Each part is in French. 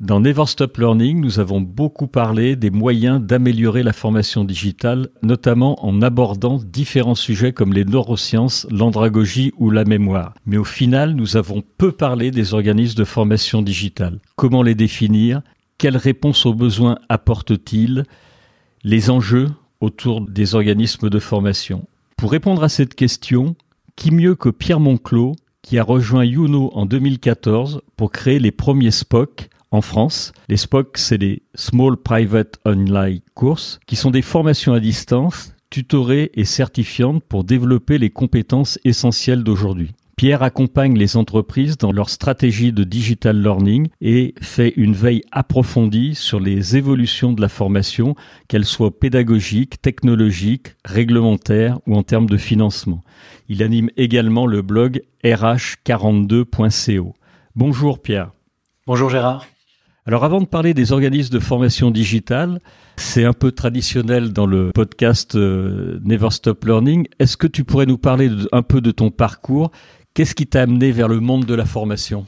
Dans Never Stop Learning, nous avons beaucoup parlé des moyens d'améliorer la formation digitale, notamment en abordant différents sujets comme les neurosciences, l'andragogie ou la mémoire. Mais au final, nous avons peu parlé des organismes de formation digitale. Comment les définir? Quelles réponses aux besoins apportent-ils? Les enjeux autour des organismes de formation. Pour répondre à cette question, qui mieux que Pierre Monclos, qui a rejoint Youno en 2014 pour créer les premiers SPOC, en France. Les SPOC, c'est les Small Private Online Courses, qui sont des formations à distance, tutorées et certifiantes pour développer les compétences essentielles d'aujourd'hui. Pierre accompagne les entreprises dans leur stratégie de digital learning et fait une veille approfondie sur les évolutions de la formation, qu'elles soient pédagogiques, technologiques, réglementaires ou en termes de financement. Il anime également le blog rh42.co. Bonjour Pierre. Bonjour Gérard. Alors avant de parler des organismes de formation digitale, c'est un peu traditionnel dans le podcast euh, Never Stop Learning. Est-ce que tu pourrais nous parler un peu de ton parcours? Qu'est-ce qui t'a amené vers le monde de la formation?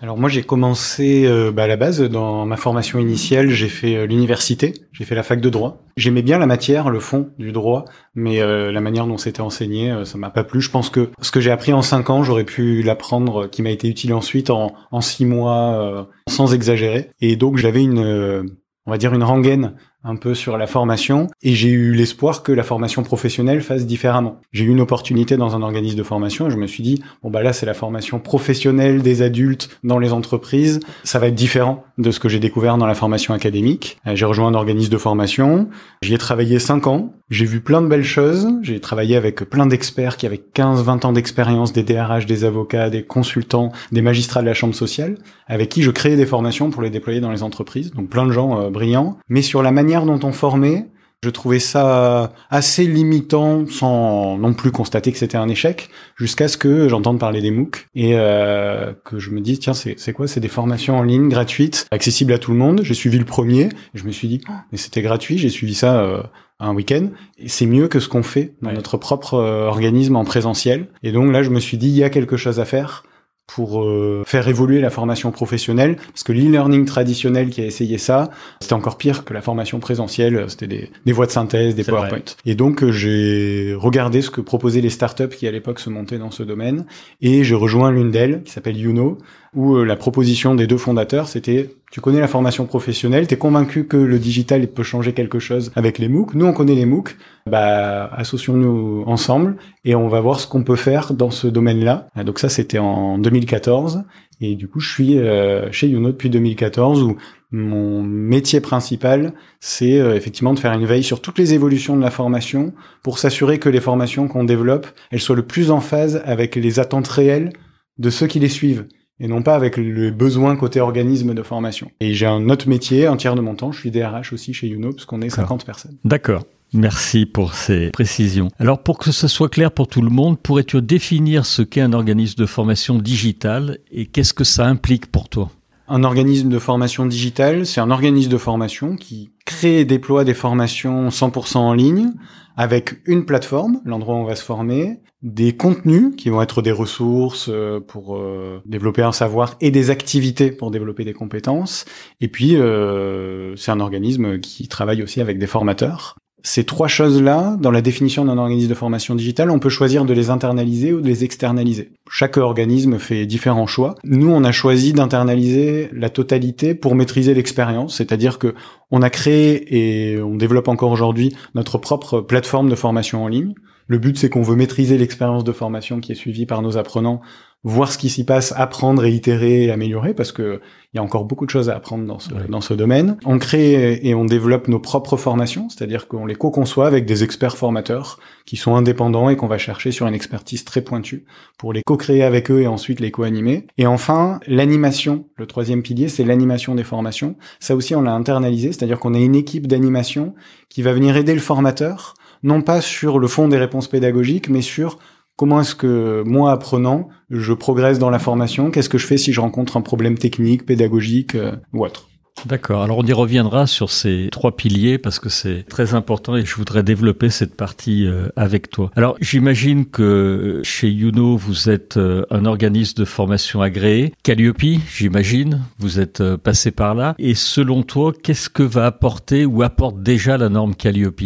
Alors moi j'ai commencé euh, bah, à la base dans ma formation initiale, j'ai fait euh, l'université, j'ai fait la fac de droit. J'aimais bien la matière, le fond du droit, mais euh, la manière dont c'était enseigné, ça m'a pas plu. Je pense que ce que j'ai appris en cinq ans, j'aurais pu l'apprendre, qui m'a été utile ensuite en, en six mois, sans exagérer. Et donc j'avais une, on va dire une rengaine un peu sur la formation et j'ai eu l'espoir que la formation professionnelle fasse différemment. J'ai eu une opportunité dans un organisme de formation et je me suis dit bon bah là c'est la formation professionnelle des adultes dans les entreprises, ça va être différent de ce que j'ai découvert dans la formation académique. Euh, j'ai rejoint un organisme de formation, j'y ai travaillé 5 ans, j'ai vu plein de belles choses, j'ai travaillé avec plein d'experts qui avaient 15 20 ans d'expérience des DRH, des avocats, des consultants, des magistrats de la chambre sociale avec qui je créais des formations pour les déployer dans les entreprises. Donc plein de gens euh, brillants, mais sur la manière dont on formait, je trouvais ça assez limitant sans non plus constater que c'était un échec, jusqu'à ce que j'entende parler des MOOC et euh, que je me dise tiens c'est quoi? C'est des formations en ligne gratuites, accessibles à tout le monde. J'ai suivi le premier, et je me suis dit oh, mais c'était gratuit, j'ai suivi ça euh, un week-end. Et c'est mieux que ce qu'on fait dans notre propre euh, organisme en présentiel. Et donc là je me suis dit il y a quelque chose à faire pour euh, faire évoluer la formation professionnelle, parce que l'e-learning traditionnel qui a essayé ça, c'était encore pire que la formation présentielle, c'était des, des voies de synthèse, des PowerPoint. Et donc euh, j'ai regardé ce que proposaient les startups qui à l'époque se montaient dans ce domaine, et j'ai rejoint l'une d'elles, qui s'appelle Youno, où euh, la proposition des deux fondateurs, c'était tu connais la formation professionnelle, t'es convaincu que le digital peut changer quelque chose avec les MOOC. Nous, on connaît les MOOC. Bah, associons-nous ensemble et on va voir ce qu'on peut faire dans ce domaine-là. Euh, donc ça, c'était en 2014. Et du coup, je suis euh, chez Youno depuis 2014 où mon métier principal, c'est effectivement de faire une veille sur toutes les évolutions de la formation pour s'assurer que les formations qu'on développe, elles soient le plus en phase avec les attentes réelles de ceux qui les suivent et non pas avec le besoin côté organisme de formation. Et j'ai un autre métier, un tiers de mon temps, je suis DRH aussi chez Youno, parce qu'on est 50 personnes. D'accord. Merci pour ces précisions. Alors pour que ce soit clair pour tout le monde, pourrais-tu définir ce qu'est un organisme de formation digitale et qu'est-ce que ça implique pour toi? Un organisme de formation digitale, c'est un organisme de formation qui crée et déploie des formations 100% en ligne avec une plateforme, l'endroit où on va se former, des contenus qui vont être des ressources euh, pour euh, développer un savoir et des activités pour développer des compétences. Et puis, euh, c'est un organisme qui travaille aussi avec des formateurs ces trois choses-là, dans la définition d'un organisme de formation digitale, on peut choisir de les internaliser ou de les externaliser. Chaque organisme fait différents choix. Nous, on a choisi d'internaliser la totalité pour maîtriser l'expérience, c'est-à-dire que on a créé et on développe encore aujourd'hui notre propre plateforme de formation en ligne. Le but, c'est qu'on veut maîtriser l'expérience de formation qui est suivie par nos apprenants voir ce qui s'y passe, apprendre et itérer et améliorer parce que il y a encore beaucoup de choses à apprendre dans ce, dans ce domaine. On crée et on développe nos propres formations, c'est-à-dire qu'on les co-conçoit avec des experts formateurs qui sont indépendants et qu'on va chercher sur une expertise très pointue pour les co-créer avec eux et ensuite les co-animer. Et enfin, l'animation, le troisième pilier, c'est l'animation des formations. Ça aussi, on l'a internalisé, c'est-à-dire qu'on a une équipe d'animation qui va venir aider le formateur non pas sur le fond des réponses pédagogiques, mais sur comment est-ce que moi, apprenant, je progresse dans la formation, qu'est-ce que je fais si je rencontre un problème technique, pédagogique euh, ou autre? D'accord. Alors on y reviendra sur ces trois piliers parce que c'est très important et je voudrais développer cette partie euh, avec toi. Alors j'imagine que euh, chez Youno vous êtes un organisme de formation agréé. Calliope, j'imagine, vous êtes passé par là. Et selon toi, qu'est-ce que va apporter ou apporte déjà la norme Calliope?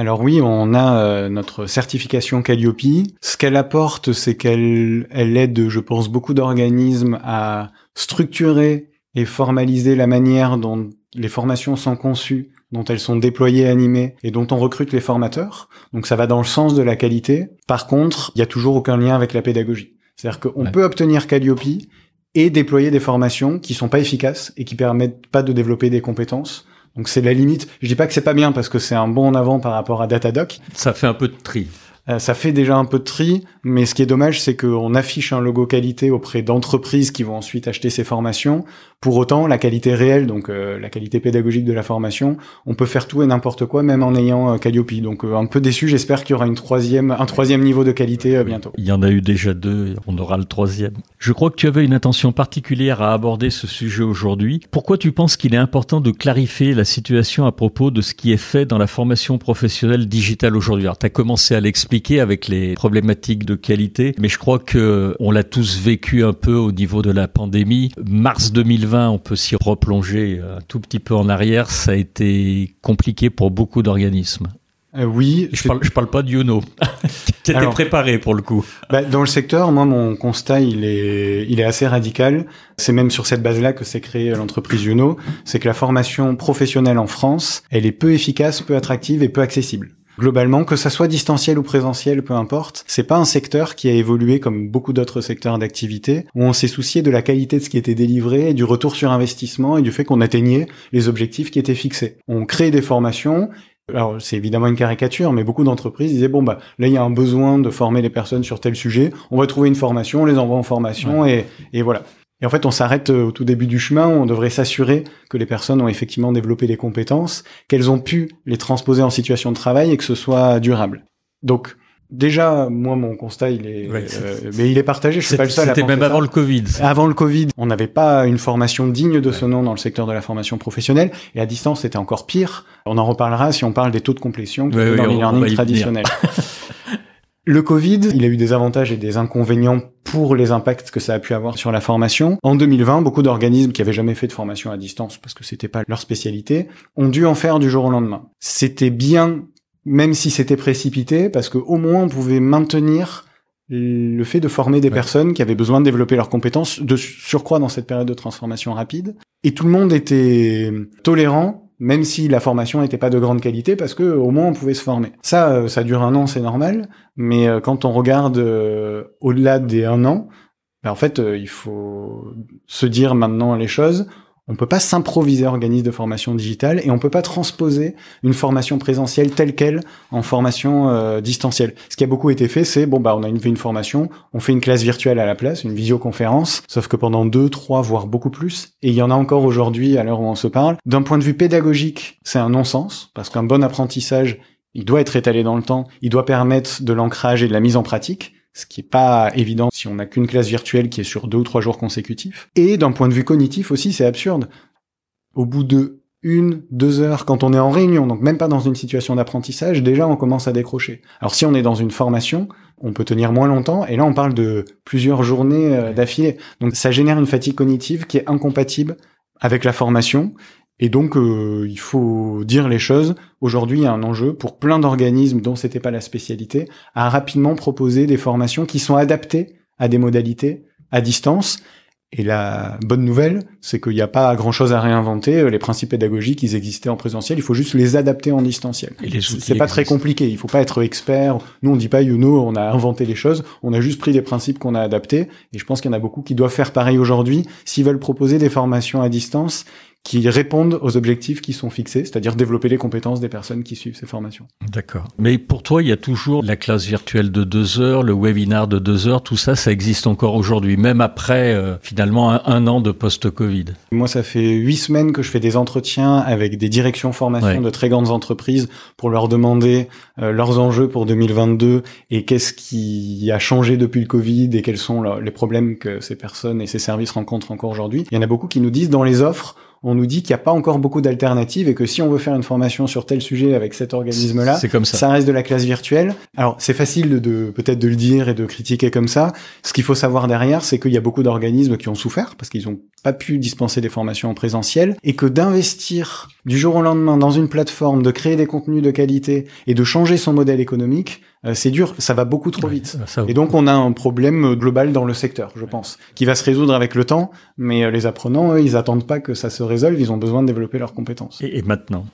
Alors oui, on a notre certification Calliope. Ce qu'elle apporte, c'est qu'elle elle aide, je pense, beaucoup d'organismes à structurer et formaliser la manière dont les formations sont conçues, dont elles sont déployées, animées et dont on recrute les formateurs. Donc ça va dans le sens de la qualité. Par contre, il n'y a toujours aucun lien avec la pédagogie. C'est-à-dire qu'on peut obtenir Calliope et déployer des formations qui sont pas efficaces et qui permettent pas de développer des compétences. Donc c'est la limite. Je dis pas que c'est pas bien parce que c'est un bon en avant par rapport à Datadoc. Ça fait un peu de tri. Euh, ça fait déjà un peu de tri, mais ce qui est dommage, c'est qu'on affiche un logo qualité auprès d'entreprises qui vont ensuite acheter ces formations. Pour autant, la qualité réelle, donc euh, la qualité pédagogique de la formation, on peut faire tout et n'importe quoi, même en ayant euh, Calliope. Donc un peu déçu, j'espère qu'il y aura une troisième, un troisième niveau de qualité bientôt. Il y en a eu déjà deux, on aura le troisième. Je crois que tu avais une intention particulière à aborder ce sujet aujourd'hui. Pourquoi tu penses qu'il est important de clarifier la situation à propos de ce qui est fait dans la formation professionnelle digitale aujourd'hui? Alors, tu as commencé à l'expliquer avec les problématiques de qualité, mais je crois que on l'a tous vécu un peu au niveau de la pandémie. Mars 2020, on peut s'y replonger un tout petit peu en arrière, ça a été compliqué pour beaucoup d'organismes. Euh, oui, je parle, je parle pas de Youno, qui était préparé pour le coup. Bah, dans le secteur, moi, mon constat, il est, il est assez radical. C'est même sur cette base-là que s'est créée l'entreprise Youno. C'est que la formation professionnelle en France, elle est peu efficace, peu attractive et peu accessible globalement, que ça soit distanciel ou présentiel, peu importe, c'est pas un secteur qui a évolué comme beaucoup d'autres secteurs d'activité, où on s'est soucié de la qualité de ce qui était délivré, du retour sur investissement et du fait qu'on atteignait les objectifs qui étaient fixés. On crée des formations alors c'est évidemment une caricature, mais beaucoup d'entreprises disaient bon bah là il y a un besoin de former les personnes sur tel sujet, on va trouver une formation, on les envoie en formation et, et voilà. Et en fait, on s'arrête euh, au tout début du chemin où on devrait s'assurer que les personnes ont effectivement développé des compétences, qu'elles ont pu les transposer en situation de travail et que ce soit durable. Donc, déjà, moi, mon constat, il est, euh, mais il est partagé. Je suis pas le seul. C'était même avant le Covid. Avant le Covid, on n'avait pas une formation digne de ce nom dans le secteur de la formation professionnelle, et à distance, c'était encore pire. On en reparlera si on parle des taux de complétion dans les learning traditionnels. Le Covid, il a eu des avantages et des inconvénients pour les impacts que ça a pu avoir sur la formation. En 2020, beaucoup d'organismes qui avaient jamais fait de formation à distance parce que c'était pas leur spécialité, ont dû en faire du jour au lendemain. C'était bien, même si c'était précipité, parce qu'au moins on pouvait maintenir le fait de former des personnes qui avaient besoin de développer leurs compétences de surcroît dans cette période de transformation rapide. Et tout le monde était tolérant même si la formation n'était pas de grande qualité, parce que au moins on pouvait se former. Ça, euh, ça dure un an, c'est normal, mais euh, quand on regarde euh, au-delà des un an, ben, en fait, il faut se dire maintenant les choses. On peut pas s'improviser organisme de formation digitale et on peut pas transposer une formation présentielle telle quelle en formation euh, distancielle. Ce qui a beaucoup été fait, c'est bon bah on a une formation, on fait une classe virtuelle à la place, une visioconférence, sauf que pendant deux, trois, voire beaucoup plus, et il y en a encore aujourd'hui à l'heure où on se parle. D'un point de vue pédagogique, c'est un non-sens parce qu'un bon apprentissage, il doit être étalé dans le temps, il doit permettre de l'ancrage et de la mise en pratique ce qui est pas évident si on n'a qu'une classe virtuelle qui est sur deux ou trois jours consécutifs. Et d'un point de vue cognitif aussi, c'est absurde. Au bout de une, deux heures, quand on est en réunion, donc même pas dans une situation d'apprentissage, déjà on commence à décrocher. Alors si on est dans une formation, on peut tenir moins longtemps, et là on parle de plusieurs journées euh, d'affilée. Donc ça génère une fatigue cognitive qui est incompatible avec la formation, et donc, euh, il faut dire les choses. Aujourd'hui, il y a un enjeu pour plein d'organismes dont c'était pas la spécialité à rapidement proposer des formations qui sont adaptées à des modalités à distance. Et la bonne nouvelle, c'est qu'il n'y a pas grand-chose à réinventer. Les principes pédagogiques, ils existaient en présentiel. Il faut juste les adapter en distanciel. C'est pas très compliqué. Il faut pas être expert. Nous, on dit pas, you know, on a inventé les choses. On a juste pris des principes qu'on a adaptés. Et je pense qu'il y en a beaucoup qui doivent faire pareil aujourd'hui s'ils veulent proposer des formations à distance qui répondent aux objectifs qui sont fixés, c'est-à-dire développer les compétences des personnes qui suivent ces formations. D'accord. Mais pour toi, il y a toujours la classe virtuelle de deux heures, le webinar de deux heures, tout ça, ça existe encore aujourd'hui, même après euh, finalement un, an de post-Covid. Moi, ça fait huit semaines que je fais des entretiens avec des directions formation de très grandes entreprises pour leur demander leurs enjeux pour 2022 et qu'est-ce qui a changé depuis le Covid et quels sont les problèmes que ces personnes et ces services rencontrent encore aujourd'hui. Il y en a beaucoup qui nous disent dans les offres, on nous dit qu'il n'y a pas encore beaucoup d'alternatives et que si on veut faire une formation sur tel sujet avec cet organisme-là, ça. ça. reste de la classe virtuelle. Alors c'est facile de, peut-être de le dire et de critiquer comme ça. Ce qu'il faut savoir derrière, c'est qu'il y a beaucoup d'organismes qui ont souffert parce qu'ils n'ont pas pu dispenser des formations en présentiel et que d'investir du jour au lendemain dans une plateforme, de créer des contenus de qualité et de changer son modèle économique, euh, c'est dur, ça va beaucoup trop vite. et donc on a un problème global dans le secteur, je pense, qui va se résoudre avec le temps, mais euh, les apprenants, eux, ils attendent pas que ça se résolve, ils ont besoin de développer leurs compétences. Et, maintenant?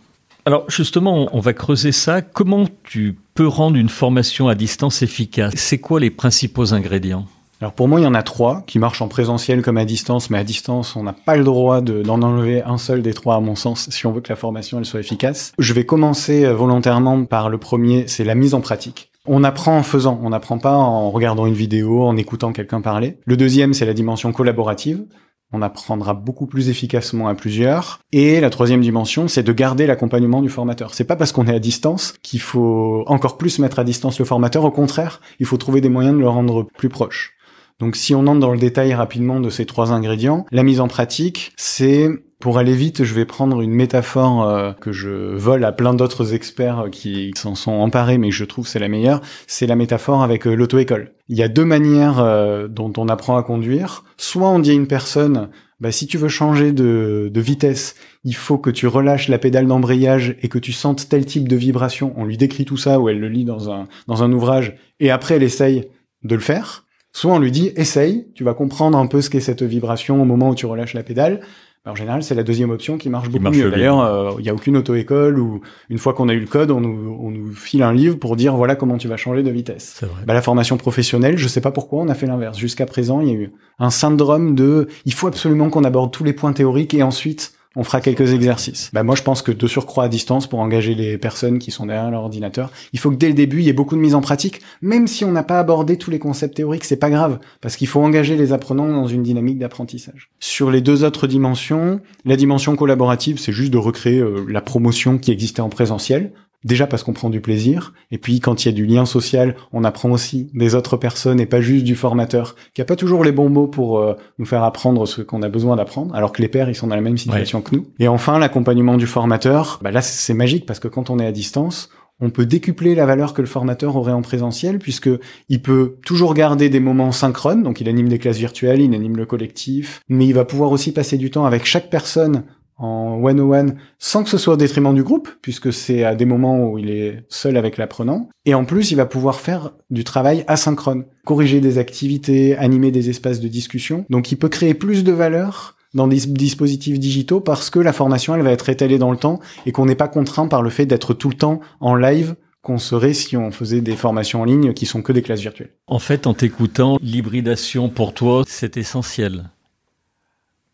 Alors justement, on va creuser ça. Comment tu peux rendre une formation à distance efficace? C'est quoi les principaux ingrédients? Alors pour moi, il y en a trois qui marchent en présentiel comme à distance, mais à distance, on n'a pas le droit d'en enlever un seul des trois à mon sens si on veut que la formation elle soit efficace. Je vais commencer euh, volontairement par le premier, c'est la mise en pratique. On apprend en faisant, on n'apprend pas en regardant une vidéo, en écoutant quelqu'un parler. Le deuxième, c'est la dimension collaborative. On apprendra beaucoup plus efficacement à plusieurs. Et la troisième dimension, c'est de garder l'accompagnement du formateur. C'est pas parce qu'on est à distance qu'il faut encore plus mettre à distance le formateur. Au contraire, il faut trouver des moyens de le rendre plus proche. Donc si on entre dans le détail rapidement de ces trois ingrédients, la mise en pratique, c'est pour aller vite, je vais prendre une métaphore euh, que je vole à plein d'autres experts euh, qui s'en sont emparés, mais je trouve c'est la meilleure. C'est la métaphore avec euh, l'auto-école. Il y a deux manières dont on apprend à conduire. Soit on dit à une personne, bah, si tu veux changer de, vitesse, il faut que tu relâches la pédale d'embrayage et que tu sentes tel type de vibration. On lui décrit tout ça ou elle le lit dans un, dans un ouvrage et après elle essaye de le faire. Soit on lui dit essaye, tu vas comprendre un peu ce qu'est cette vibration au moment où tu relâches la pédale en général, c'est la deuxième option qui marche beaucoup mieux. D'ailleurs, euh, il n'y a aucune auto-école où une fois qu'on a eu le code, on nous, on nous, file un livre pour dire voilà comment tu vas changer de vitesse. Bah, la formation professionnelle, je sais pas pourquoi on a fait l'inverse. Jusqu'à présent, il y a eu un syndrome de il faut absolument qu'on aborde tous les points théoriques et ensuite on fera quelques exercices. Bah moi, je pense que de surcroît à distance, pour engager les personnes qui sont derrière leur ordinateur, il faut que dès le début, il y ait beaucoup de mise en pratique. Même si on n'a pas abordé tous les concepts théoriques, c'est pas grave, parce qu'il faut engager les apprenants dans une dynamique d'apprentissage. Sur les deux autres dimensions, la dimension collaborative, c'est juste de recréer euh, la promotion qui existait en présentiel. Déjà parce qu'on prend du plaisir, et puis quand il y a du lien social, on apprend aussi des autres personnes et pas juste du formateur, qui a pas toujours les bons mots pour euh, nous faire apprendre ce qu'on a besoin d'apprendre, alors que les pairs ils sont dans la même situation que nous. Et enfin l'accompagnement du formateur, bah là c'est magique parce que quand on est à distance, on peut décupler la valeur que le formateur aurait en présentiel puisque il peut toujours garder des moments synchrones, donc il anime des classes virtuelles, il anime le collectif, mais il va pouvoir aussi passer du temps avec chaque personne en one-on-one sans que ce soit au détriment du groupe, puisque c'est à des moments où il est seul avec l'apprenant. Et en plus, il va pouvoir faire du travail asynchrone, corriger des activités, animer des espaces de discussion. Donc il peut créer plus de valeur dans des dispositifs digitaux parce que la formation, elle va être étalée dans le temps et qu'on n'est pas contraint par le fait d'être tout le temps en live qu'on serait si on faisait des formations en ligne qui sont que des classes virtuelles. En fait, en t'écoutant, l'hybridation pour toi, c'est essentiel.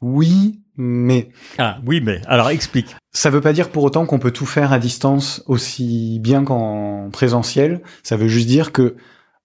Oui, mais ah oui, mais alors explique. Ça veut pas dire pour autant qu'on peut tout faire à distance aussi bien qu'en présentiel. Ça veut juste dire que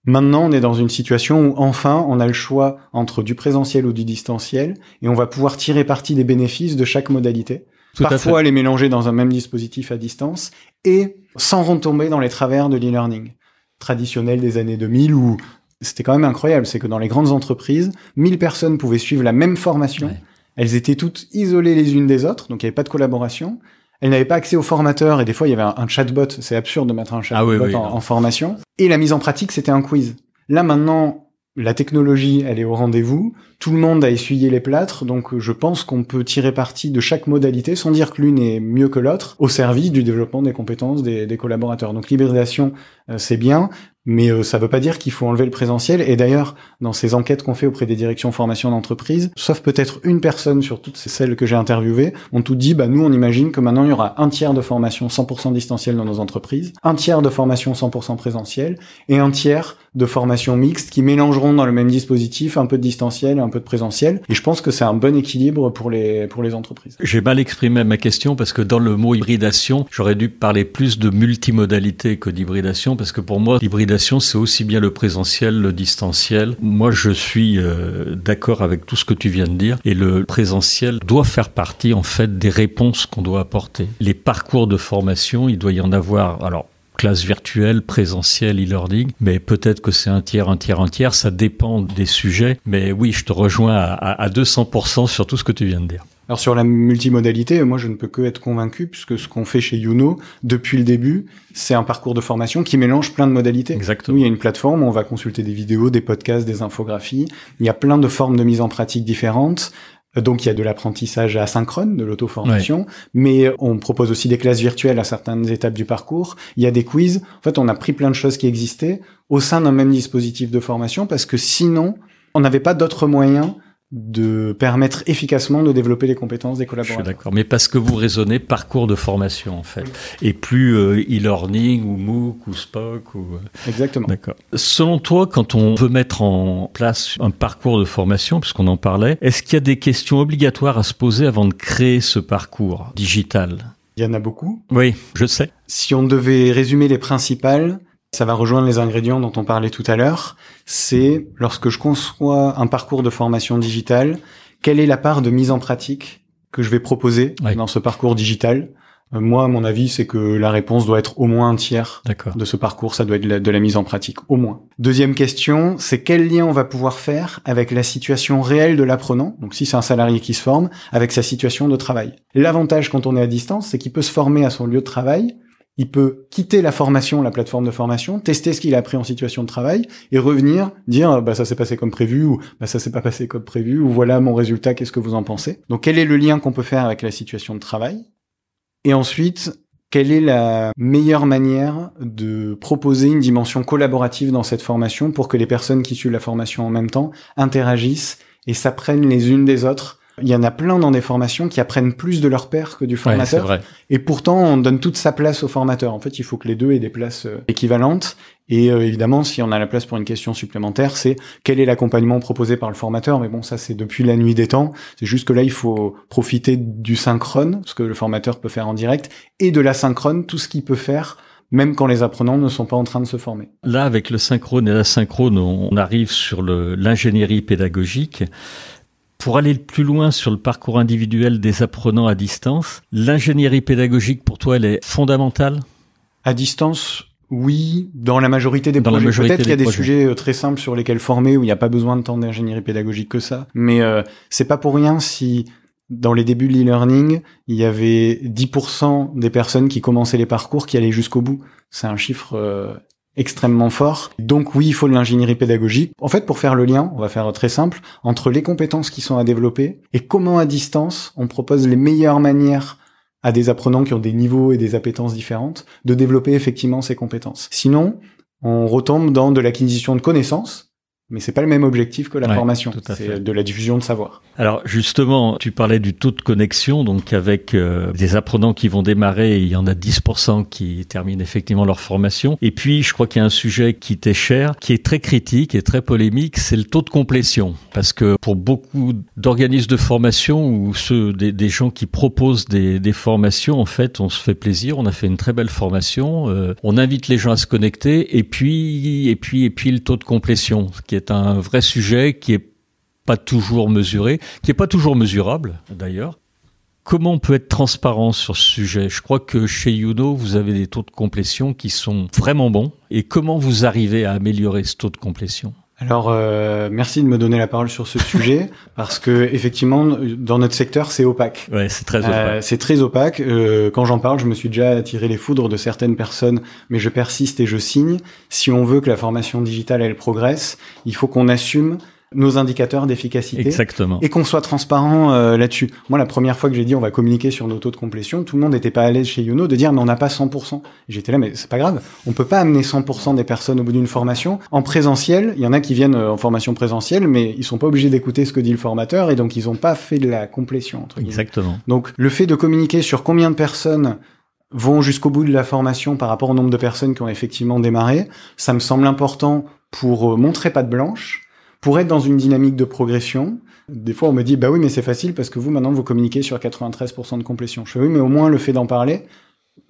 maintenant on est dans une situation où enfin on a le choix entre du présentiel ou du distanciel et on va pouvoir tirer parti des bénéfices de chaque modalité. Parfois les mélanger dans un même dispositif à distance et sans retomber dans les travers de l'e-learning traditionnel des années 2000 où c'était quand même incroyable, c'est que dans les grandes entreprises, 1000 personnes pouvaient suivre la même formation. Elles étaient toutes isolées les unes des autres, donc il n'y avait pas de collaboration. Elles n'avaient pas accès aux formateurs et des fois il y avait un, chatbot. C'est absurde de mettre un chatbot ah en, formation. Et la mise en pratique, c'était un quiz. Là maintenant, la technologie, elle est au rendez-vous. Tout le monde a essuyé les plâtres, donc je pense qu'on peut tirer parti de chaque modalité sans dire que l'une est mieux que l'autre au service du développement des compétences des, collaborateurs. Donc l'hybridation, euh, c'est bien, Mais euh, ça ne veut pas dire qu'il faut enlever le présentiel. Et d'ailleurs, dans ces enquêtes qu'on fait auprès des directions formation d'entreprise, sauf peut-être une personne sur toutes celles que j'ai interviewées, on tout dit, bah nous on imagine que maintenant il y aura un tiers de formation 100% distancielle dans nos entreprises, un tiers de formation 100% présentielle et un tiers de formation mixte qui mélangeront dans le même dispositif un peu de distanciel et un peu de présentiel. Et je pense que c'est un bon équilibre pour les pour les entreprises. J'ai mal exprimé ma question parce que dans le mot hybridation, j'aurais dû parler plus de multimodalité que d'hybridation parce que pour moi l'hybridation c'est aussi bien le présentiel, le distanciel. Moi je suis euh, d'accord avec tout ce que tu viens de dire et le présentiel doit faire partie en fait des réponses qu'on doit apporter. Les parcours de formation, il doit y en avoir alors classe virtuelle, présentielle, e-learning, mais peut-être que c'est un tiers, un tiers, un tiers, ça dépend des sujets. Mais oui, je te rejoins à, à 200% sur tout ce que tu viens de dire. Alors sur la multimodalité, moi je ne peux que être convaincu puisque ce qu'on fait chez Youno depuis le début, c'est un parcours de formation qui mélange plein de modalités. Exactement. Nous, il y a une plateforme où on va consulter des vidéos, des podcasts, des infographies. Il y a plein de formes de mise en pratique différentes. Donc il y a de l'apprentissage asynchrone, de l'auto-formation, mais on propose aussi des classes virtuelles à certaines étapes du parcours. Il y a des quiz. En fait, on a pris plein de choses qui existaient au sein d'un même dispositif de formation parce que sinon, on n'avait pas d'autres moyens de permettre efficacement de développer les compétences des collaborateurs. Je suis d'accord, mais parce que vous raisonnez parcours de formation en fait, et plus euh, e-learning ou MOOC ou SPOC ou. Euh, Exactement. D'accord. Selon toi, quand on veut mettre en place un parcours de formation, puisqu'on en parlait, est-ce qu'il y a des questions obligatoires à se poser avant de créer ce parcours digital? Il y en a beaucoup. Oui, je sais. Si on devait résumer les principales, ça va rejoindre les ingrédients dont on parlait tout à l'heure. C'est lorsque je conçois un parcours de formation digitale, quelle est la part de mise en pratique que je vais proposer dans ce parcours digital? Euh, Moi, mon avis, c'est que la réponse doit être au moins un tiers de ce parcours. Ça doit être de la, mise en pratique, au moins. Deuxième question, c'est quel lien on va pouvoir faire avec la situation réelle de l'apprenant. Donc, si c'est un salarié qui se forme, avec sa situation de travail? L'avantage quand on est à distance, c'est qu'il peut se former à son lieu de travail il peut quitter la formation, la plateforme de formation, tester ce qu'il a appris en situation de travail et revenir dire bah ça s'est passé comme prévu ou bah ça s'est pas passé comme prévu ou voilà mon résultat, qu'est-ce que vous en pensez? Donc quel est le lien qu'on peut faire avec la situation de travail? Et ensuite, quelle est la meilleure manière de proposer une dimension collaborative dans cette formation pour que les personnes qui suivent la formation en même temps interagissent et s'apprennent les unes des autres il y en a plein dans des formations qui apprennent plus de leur père que du formateur. et pourtant, on donne toute sa place au formateur. En fait, il faut que les deux aient des places euh, équivalentes. Et euh, évidemment, si on a la place pour une question supplémentaire, c'est quel est l'accompagnement proposé par le formateur. Mais bon, ça c'est depuis la nuit des temps. C'est juste que là, il faut profiter du synchrone, ce que le formateur peut faire en direct, et de l'asynchrone, tout ce qu'il peut faire même quand les apprenants ne sont pas en train de se former. Là, avec le synchrone et l'asynchrone, on arrive sur l'ingénierie pédagogique. Pour aller plus loin sur le parcours individuel des apprenants à distance, l'ingénierie pédagogique pour toi, elle est fondamentale? À distance, oui, dans la majorité des projets. Peut-être qu'il y a des sujets euh, très simples sur lesquels former où il n'y a pas besoin de tant d'ingénierie pédagogique que ça. Mais euh, c'est pas pour rien si dans les débuts de l'e-learning, il y avait 10% des personnes qui commençaient les parcours qui allaient jusqu'au bout. C'est un chiffre euh, extrêmement fort. Donc oui, il faut de l'ingénierie pédagogique. En fait, pour faire le lien, on va faire très simple, entre les compétences qui sont à développer et comment à distance on propose les meilleures manières à des apprenants qui ont des niveaux et des appétences différentes de développer effectivement ces compétences. Sinon, on retombe dans de l'acquisition de connaissances mais c'est pas le même objectif que la formation. C'est de la diffusion de savoir. Alors justement, tu parlais du taux de connexion, donc avec euh, des apprenants qui vont démarrer, il y en a 10% qui terminent effectivement leur formation. Et puis, je crois qu'il y a un sujet qui t'est cher, qui est très critique et très polémique, c'est le taux de complétion. Parce que pour beaucoup d'organismes de formation ou ceux des, des gens qui proposent des, des, formations, en fait, on se fait plaisir, on a fait une très belle formation, euh, on invite les gens à se connecter, et puis, et puis, et puis le taux de complétion, qui est un vrai sujet qui est pas toujours mesuré, qui est pas toujours mesurable d'ailleurs. Comment on peut être transparent sur ce sujet? Je crois que chez Youno, vous avez des taux de complétion qui sont vraiment bons. Et comment vous arrivez à améliorer ce taux de complétion? Alors, euh, merci de me donner la parole sur ce sujet parce que effectivement, dans notre secteur, c'est opaque. Ouais, c'est très opaque. Euh, c'est très opaque. Euh, quand j'en parle, je me suis déjà attiré les foudres de certaines personnes, mais je persiste et je signe. Si on veut que la formation digitale elle progresse, il faut qu'on assume nos indicateurs d'efficacité. Exactement. Et qu'on soit transparent euh, là-dessus. Moi, la première fois que j'ai dit on va communiquer sur nos taux de complétion, tout le monde n'était pas à l'aise chez Youno de dire mais on n'a pas 100%. J'étais là mais c'est pas grave. On peut pas amener 100% des personnes au bout d'une formation. En présentiel, il y en a qui viennent euh, en formation présentielle, mais ils sont pas obligés d'écouter ce que dit le formateur et donc ils ont pas fait de la complétion. Entre Exactement. Donc le fait de communiquer sur combien de personnes vont jusqu'au bout de la formation par rapport au nombre de personnes qui ont effectivement démarré, ça me semble important pour euh, montrer pas de blanche pour être dans une dynamique de progression, des fois on me dit bah oui mais c'est facile parce que vous maintenant vous communiquez sur 93% de complétion. Je fais oui mais au moins le fait d'en parler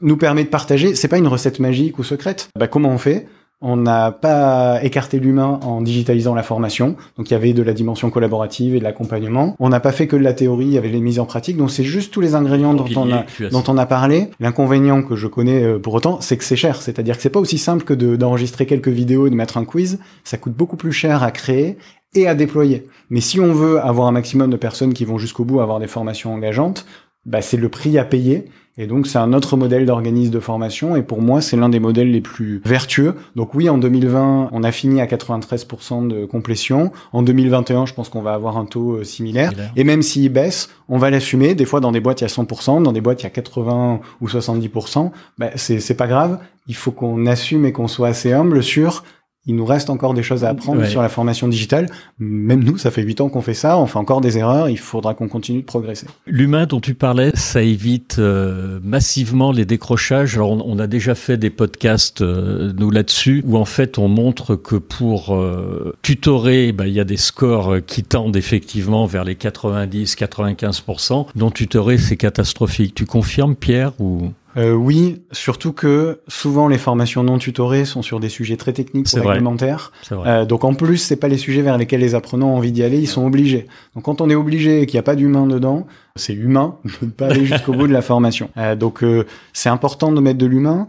nous permet de partager. C'est pas une recette magique ou secrète. Bah comment on fait? On n'a pas écarté l'humain en digitalisant la formation. Donc il y avait de la dimension collaborative et de l'accompagnement. On n'a pas fait que de la théorie, il y avait les mises en pratique. Donc c'est juste tous les ingrédients dont on a dont on a parlé. L'inconvénient que je connais euh, pour autant, c'est que c'est cher. C'est-à-dire que c'est pas aussi simple que d'enregistrer quelques vidéos et de mettre un quiz. Ça coûte beaucoup plus cher à créer et à déployer. Mais si on veut avoir un maximum de personnes qui vont jusqu'au bout, avoir des formations engageantes, bah, c'est le prix à payer. Et donc c'est un autre modèle d'organisme de formation et pour moi c'est l'un des modèles les plus vertueux. Donc oui en 2020 on a fini à 93% de complétion. En 2021 je pense qu'on va avoir un taux euh, similaire. Et même s'il baisse on va l'assumer. Des fois dans des boîtes il y a 100%, dans des boîtes il y a 80 ou 70%. Bah, c'est c'est pas grave. Il faut qu'on assume et qu'on soit assez humble sur il nous reste encore des choses à apprendre sur la formation digitale. Même nous, ça fait huit ans qu'on fait ça, on fait encore des erreurs, il faudra qu'on continue de progresser. L'humain dont tu parlais, ça évite euh, massivement les décrochages. Alors on, a déjà fait des podcasts, euh, nous, là-dessus, où en fait on montre que pour euh, tutorer, bah, il y a des scores qui tendent effectivement vers les 90-95%, dont tutorer, c'est catastrophique. Tu confirmes, Pierre ou? Euh, oui, surtout que souvent les formations non tutorées sont sur des sujets très techniques ou réglementaires. Euh, donc en plus, c'est pas les sujets vers lesquels les apprenants ont envie d'y aller, ils sont obligés. Donc quand on est obligé et qu'il n'y a pas d'humain dedans, c'est humain de ne pas aller jusqu'au bout de la formation. Euh, donc euh, c'est important de mettre de l'humain.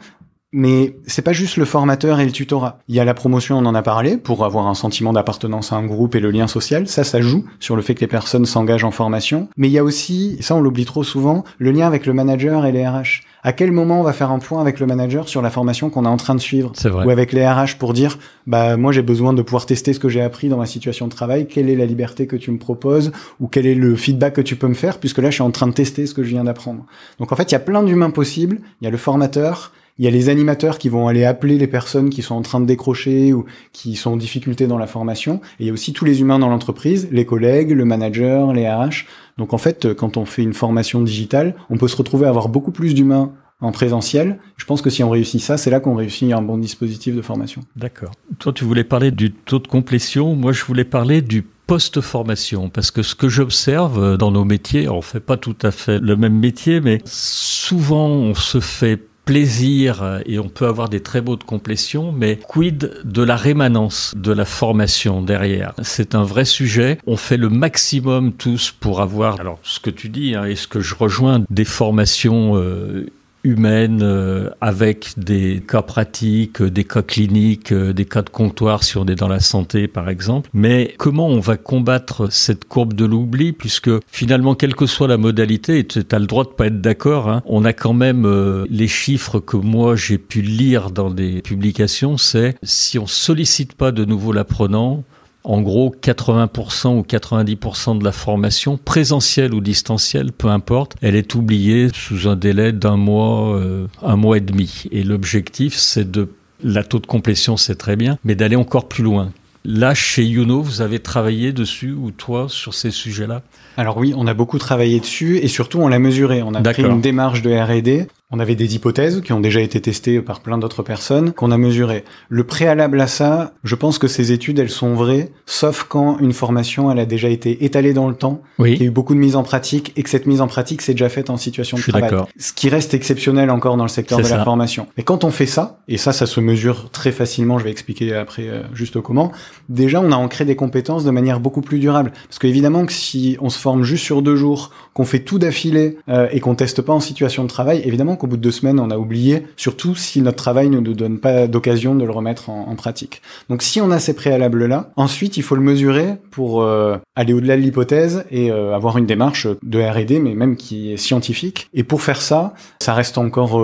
Mais c'est pas juste le formateur et le tutorat. Il y a la promotion, on en a parlé, pour avoir un sentiment d'appartenance à un groupe et le lien social. Ça, ça joue sur le fait que les personnes s'engagent en formation. Mais il y a aussi, et ça on l'oublie trop souvent, le lien avec le manager et les RH. À quel moment on va faire un point avec le manager sur la formation qu'on est en train de suivre vrai. Ou avec les RH pour dire, bah moi j'ai besoin de pouvoir tester ce que j'ai appris dans ma situation de travail. Quelle est la liberté que tu me proposes ou quel est le feedback que tu peux me faire puisque là je suis en train de tester ce que je viens d'apprendre. Donc en fait il y a plein d'humains possibles. Il y a le formateur, il y a les animateurs qui vont aller appeler les personnes qui sont en train de décrocher ou qui sont en difficulté dans la formation. Et il y a aussi tous les humains dans l'entreprise, les collègues, le manager, les RH. Donc en fait, quand on fait une formation digitale, on peut se retrouver à avoir beaucoup plus d'humains en présentiel. Je pense que si on réussit ça, c'est là qu'on réussit un bon dispositif de formation. D'accord. Toi, tu voulais parler du taux de complétion. Moi, je voulais parler du post-formation, parce que ce que j'observe dans nos métiers, on fait pas tout à fait le même métier, mais souvent on se fait plaisir euh, et on peut avoir des très beaux de complétion, mais quid de la rémanence de la formation derrière? C'est un vrai sujet. On fait le maximum tous pour avoir, alors ce que tu dis, hein, et ce que je rejoins, des formations euh, humaine euh, avec des cas pratiques, des cas cliniques, euh, des cas de comptoir si on est dans la santé par exemple. Mais comment on va combattre cette courbe de l'oubli puisque finalement quelle que soit la modalité, tu as le droit de pas être d'accord, hein, on a quand même euh, les chiffres que moi j'ai pu lire dans des publications, c'est si on sollicite pas de nouveau l'apprenant, en gros, 80% ou 90% de la formation, présentielle ou distancielle, peu importe, elle est oubliée sous un délai d'un mois, euh, un mois et demi. Et l'objectif, c'est de, la taux de complétion, c'est très bien, mais d'aller encore plus loin. Là, chez Youno, vous avez travaillé dessus ou toi sur ces sujets-là? Alors oui, on a beaucoup travaillé dessus et surtout on l'a mesuré. On a pris une démarche de R&D on avait des hypothèses qui ont déjà été testées par plein d'autres personnes qu'on a mesurées. Le préalable à ça, je pense que ces études, elles sont vraies, sauf quand une formation, elle a déjà été étalée dans le temps, oui. qu'il y a eu beaucoup de mise en pratique et que cette mise en pratique s'est déjà faite en situation de travail. Ce qui reste exceptionnel encore dans le secteur de la formation. Mais quand on fait ça, et ça, ça se mesure très facilement, je vais expliquer après euh, juste comment, déjà, on a ancré des compétences de manière beaucoup plus durable. Parce qu'évidemment que si on se forme juste sur deux jours, qu'on fait tout d'affilée euh, et qu'on teste pas en situation de travail, évidemment qu'au bout de deux semaines, on a oublié, surtout si notre travail ne nous donne pas d'occasion de le remettre en, pratique. Donc si on a ces préalables-là, ensuite il faut le mesurer pour euh, aller au-delà de l'hypothèse et euh, avoir une démarche de R&D, mais même qui est scientifique. Et pour faire ça, ça reste encore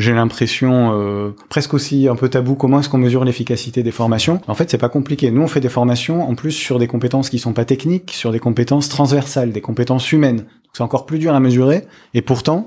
j'ai l'impression euh, presque aussi un peu tabou. Comment est-ce qu'on mesure l'efficacité des formations? En fait, c'est pas compliqué. Nous, on fait des formations en plus sur des compétences qui sont pas techniques, sur des compétences transversales, des compétences humaines. C'est encore plus dur à mesurer. Et pourtant,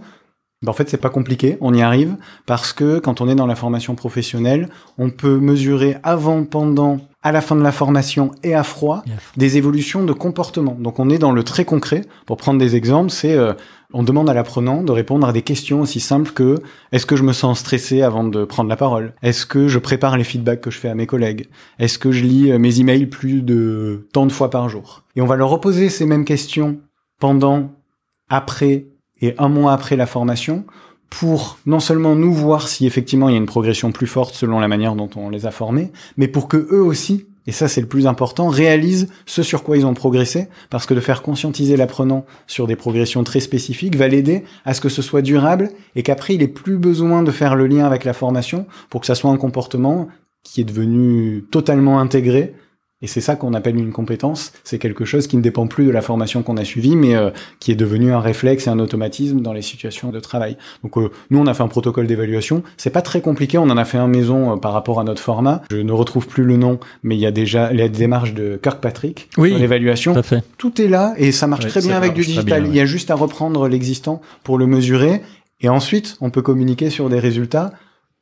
ben, en fait, c'est pas compliqué. On y arrive parce que quand on est dans la formation professionnelle, on peut mesurer avant, pendant, à la fin de la formation et à froid des évolutions de comportement. Donc, on est dans le très concret. Pour prendre des exemples, c'est euh, on demande à l'apprenant de répondre à des questions aussi simples que est-ce que je me sens stressé avant de prendre la parole? Est-ce que je prépare les feedbacks que je fais à mes collègues? Est-ce que je lis euh, mes emails plus de tant de fois par jour? Et on va leur reposer ces mêmes questions pendant, après et un mois après la formation pour non seulement nous voir si effectivement il y a une progression plus forte selon la manière dont on les a formés, mais pour que eux aussi et ça c'est le plus important, réalisent ce sur quoi ils ont progressé, parce que de faire conscientiser l'apprenant sur des progressions très spécifiques va l'aider à ce que ce soit durable et qu'après il ait plus besoin de faire le lien avec la formation pour que ça soit un comportement qui est devenu totalement intégré et c'est ça qu'on appelle une compétence. C'est quelque chose qui ne dépend plus de la formation qu'on a suivie, mais euh, qui est devenu un réflexe et un automatisme dans les situations de travail. Donc euh, nous, on a fait un protocole d'évaluation. C'est pas très compliqué. On en a fait un maison euh, par rapport à notre format. Je ne retrouve plus le nom, mais il y a déjà la démarche de Kirkpatrick oui, sur l'évaluation. Tout, tout est là et ça marche très bien avec du digital. Il y a juste à reprendre l'existant pour le mesurer. Et ensuite, on peut communiquer sur des résultats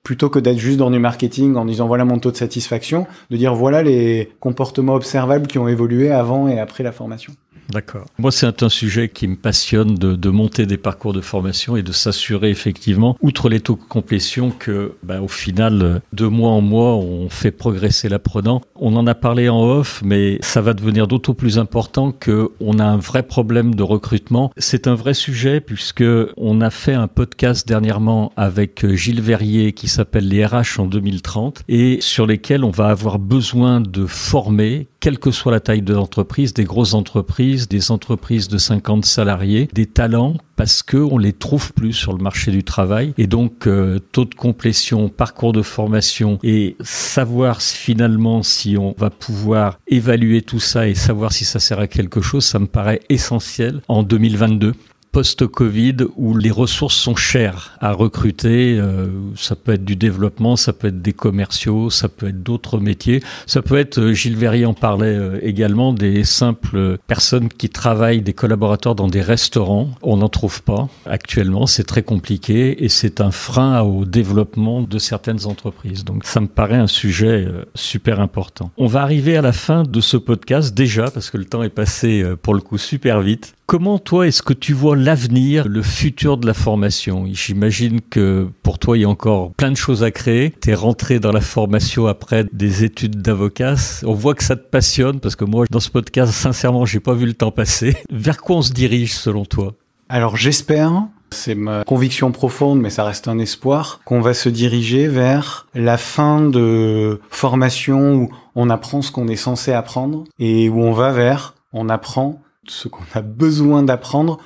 plutôt que d'être juste dans du marketing en disant voilà mon taux de satisfaction, de dire voilà les comportements observables qui ont évolué avant et après la formation. D'accord. Moi, c'est un sujet qui me passionne de, de, monter des parcours de formation et de s'assurer effectivement, outre les taux de complétion, que bah, au final, de mois en mois, on fait progresser l'apprenant. On en a parlé en off, mais ça va devenir d'autant plus important que on a un vrai problème de recrutement. C'est un vrai sujet puisque on a fait un podcast dernièrement avec Gilles Verrier qui s'appelle les RH en 2030 et sur lesquels on va avoir besoin de former, quelle que soit la taille de l'entreprise, des grosses entreprises des entreprises de 50 salariés, des talents parce que on les trouve plus sur le marché du travail. Et donc euh, taux de complétion, parcours de formation et savoir finalement si on va pouvoir évaluer tout ça et savoir si ça sert à quelque chose, ça me paraît essentiel en 2022 post-Covid où les ressources sont chères à recruter. Euh, ça peut être du développement, ça peut être des commerciaux, ça peut être d'autres métiers. Ça peut être, euh, Gilles Verrier en parlait euh, également, des simples personnes qui travaillent, des collaborateurs dans des restaurants. On n'en trouve pas actuellement, c'est très compliqué et c'est un frein au développement de certaines entreprises. Donc ça me paraît un sujet super important. On va arriver à la fin de ce podcast déjà parce que le temps est passé pour le coup super vite. Comment toi est-ce que tu vois l'avenir, le futur de la formation? J'imagine que pour toi il y a encore plein de choses à créer. Tu es rentré dans la formation après des études d'avocat. On voit que ça te passionne parce que moi dans ce podcast sincèrement j'ai pas vu le temps passer. Vers quoi on se dirige selon toi? Alors j'espère c'est ma conviction profonde, mais ça reste un espoir, qu'on va se diriger vers la fin de formation où on apprend ce qu'on est censé apprendre et où on va vers on apprend ce qu'on a besoin d'apprendre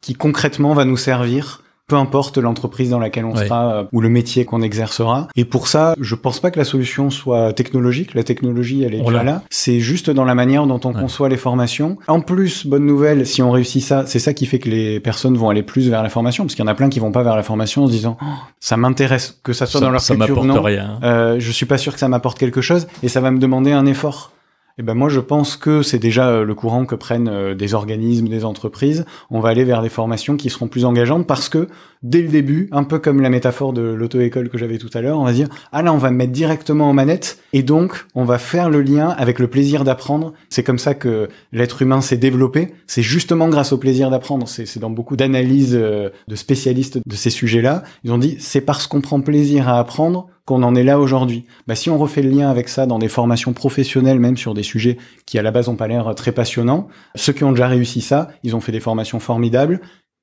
qui concrètement va nous servir peu importe l'entreprise dans laquelle on sera euh, ou le métier qu'on exercera. Et pour ça, je pense pas que la solution soit technologique. La technologie, elle est déjà là. C'est juste dans la manière dont on conçoit les formations. En plus, bonne nouvelle, si on réussit ça, c'est ça qui fait que les personnes vont aller plus vers la formation, parce qu'il y en a plein qui vont pas vers la formation en se disant oh, ça m'intéresse que ça soit dans leur ça culture non. Rien. Euh, je suis pas sûr que ça m'apporte quelque chose et ça va me demander un effort. Eh ben moi je pense que c'est déjà euh, le courant que prennent euh, des organismes, des entreprises. On va aller vers des formations qui seront plus engageantes parce que dès le début, un peu comme la métaphore de l'auto-école que j'avais tout à l'heure, on va dire ah là on va mettre directement en manette et donc on va faire le lien avec le plaisir d'apprendre. C'est comme ça que l'être humain s'est développé. C'est justement grâce au plaisir d'apprendre. C'est dans beaucoup d'analyses euh, de spécialistes de ces sujets-là. Ils ont dit c'est parce qu'on prend plaisir à apprendre qu'on en est là aujourd'hui. Bah, si on refait le lien avec ça dans des formations professionnelles, même sur des sujets qui à la base ont pas l'air très passionnants, ceux qui ont déjà réussi ça, ils ont fait des formations formidables.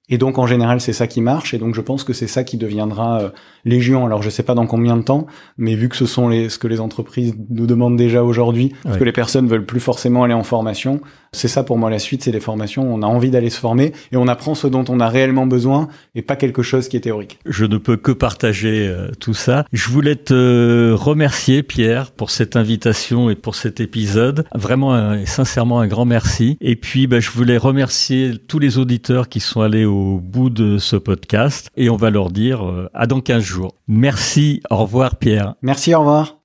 Et donc en général c'est ça qui marche et donc je pense que c'est ça qui deviendra euh, légion. Alors je sais pas dans combien de temps, mais vu que ce sont les, ce que les entreprises nous demandent déjà aujourd'hui, parce que les personnes veulent plus forcément aller en formation, C'est ça pour moi la suite, c'est les formations. On a envie d'aller se former et on apprend ce dont on a réellement besoin et pas quelque chose qui est théorique. Je ne peux que partager euh, tout ça. Je voulais te remercier Pierre pour cette invitation et pour cet épisode. Vraiment et sincèrement un grand merci. Et puis bah, je voulais remercier tous les auditeurs qui sont allés au bout de ce podcast et on va leur dire euh, à dans 15 jours. Merci, au revoir Pierre. Merci, au revoir.